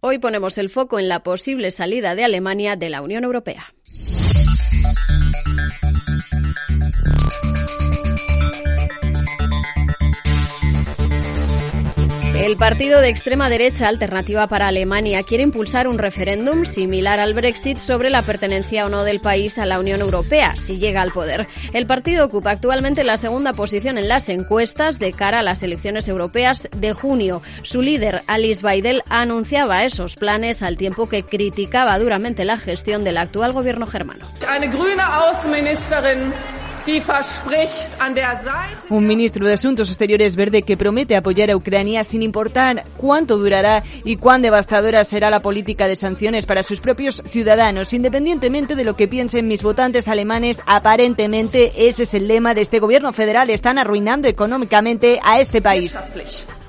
Hoy ponemos el foco en la posible salida de Alemania de la Unión Europea. El partido de extrema derecha Alternativa para Alemania quiere impulsar un referéndum similar al Brexit sobre la pertenencia o no del país a la Unión Europea, si llega al poder. El partido ocupa actualmente la segunda posición en las encuestas de cara a las elecciones europeas de junio. Su líder, Alice Weidel, anunciaba esos planes al tiempo que criticaba duramente la gestión del actual gobierno germano. Un ministro de Asuntos Exteriores verde que promete apoyar a Ucrania sin importar cuánto durará y cuán devastadora será la política de sanciones para sus propios ciudadanos, independientemente de lo que piensen mis votantes alemanes. Aparentemente ese es el lema de este gobierno federal. Están arruinando económicamente a este país.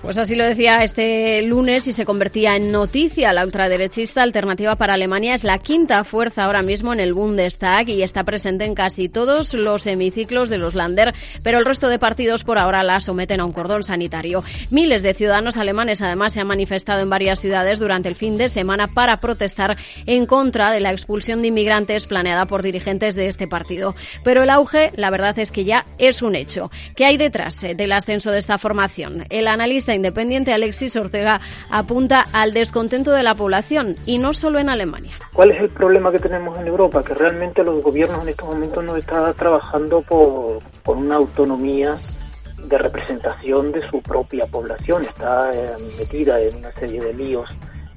Pues así lo decía este lunes y se convertía en noticia. La ultraderechista Alternativa para Alemania es la quinta fuerza ahora mismo en el Bundestag y está presente en casi todos los hemiciclos de los Lander, pero el resto de partidos por ahora la someten a un cordón sanitario. Miles de ciudadanos alemanes además se han manifestado en varias ciudades durante el fin de semana para protestar en contra de la expulsión de inmigrantes planeada por dirigentes de este partido. Pero el auge, la verdad es que ya es un hecho. ¿Qué hay detrás eh, del ascenso de esta formación? El analista independiente Alexis Ortega apunta al descontento de la población y no solo en Alemania. ¿Cuál es el problema que tenemos en Europa? Que realmente los gobiernos en estos momentos no están trabajando por, una autonomía de representación de su propia población. Está eh, metida en una serie de líos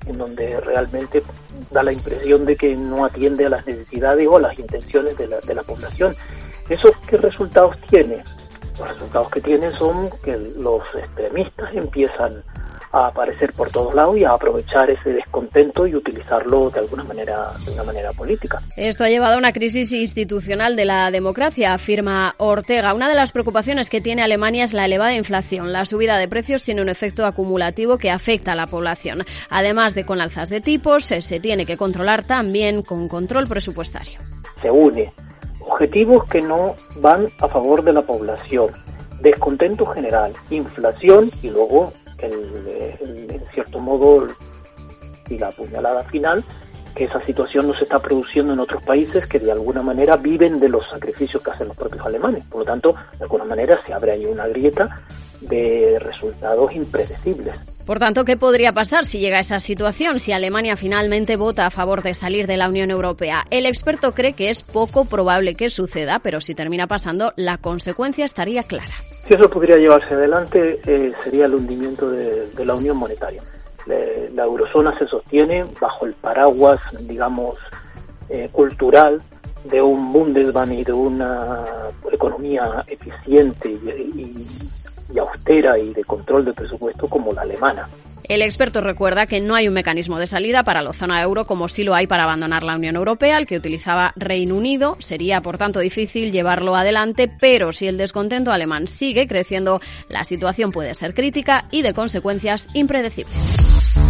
en donde realmente da la impresión de que no atiende a las necesidades o a las intenciones de la, de la población. ¿Eso qué resultados tiene? Los resultados que tienen son que los extremistas empiezan a aparecer por todos lados y a aprovechar ese descontento y utilizarlo de alguna manera de una manera política. Esto ha llevado a una crisis institucional de la democracia, afirma Ortega. Una de las preocupaciones que tiene Alemania es la elevada inflación. La subida de precios tiene un efecto acumulativo que afecta a la población. Además de con alzas de tipos, se tiene que controlar también con control presupuestario. Se une objetivos que no van a favor de la población, descontento general, inflación y luego, en cierto modo, y la puñalada final, que esa situación no se está produciendo en otros países que de alguna manera viven de los sacrificios que hacen los propios alemanes. Por lo tanto, de alguna manera se abre ahí una grieta de resultados impredecibles. Por tanto, ¿qué podría pasar si llega a esa situación, si Alemania finalmente vota a favor de salir de la Unión Europea? El experto cree que es poco probable que suceda, pero si termina pasando, la consecuencia estaría clara. Si eso pudiera llevarse adelante, eh, sería el hundimiento de, la Unión Monetaria. la eurozona se sostiene bajo el paraguas, digamos, eh, cultural de un Bundesbank y de una economía eficiente y y y de control del presupuesto como la alemana. El experto recuerda que no hay un mecanismo de salida para la zona euro como sí lo hay para abandonar la Unión Europea, el que utilizaba Reino Unido. Sería, por tanto, difícil llevarlo adelante, pero si el descontento alemán sigue creciendo, la situación puede ser crítica y de consecuencias impredecibles.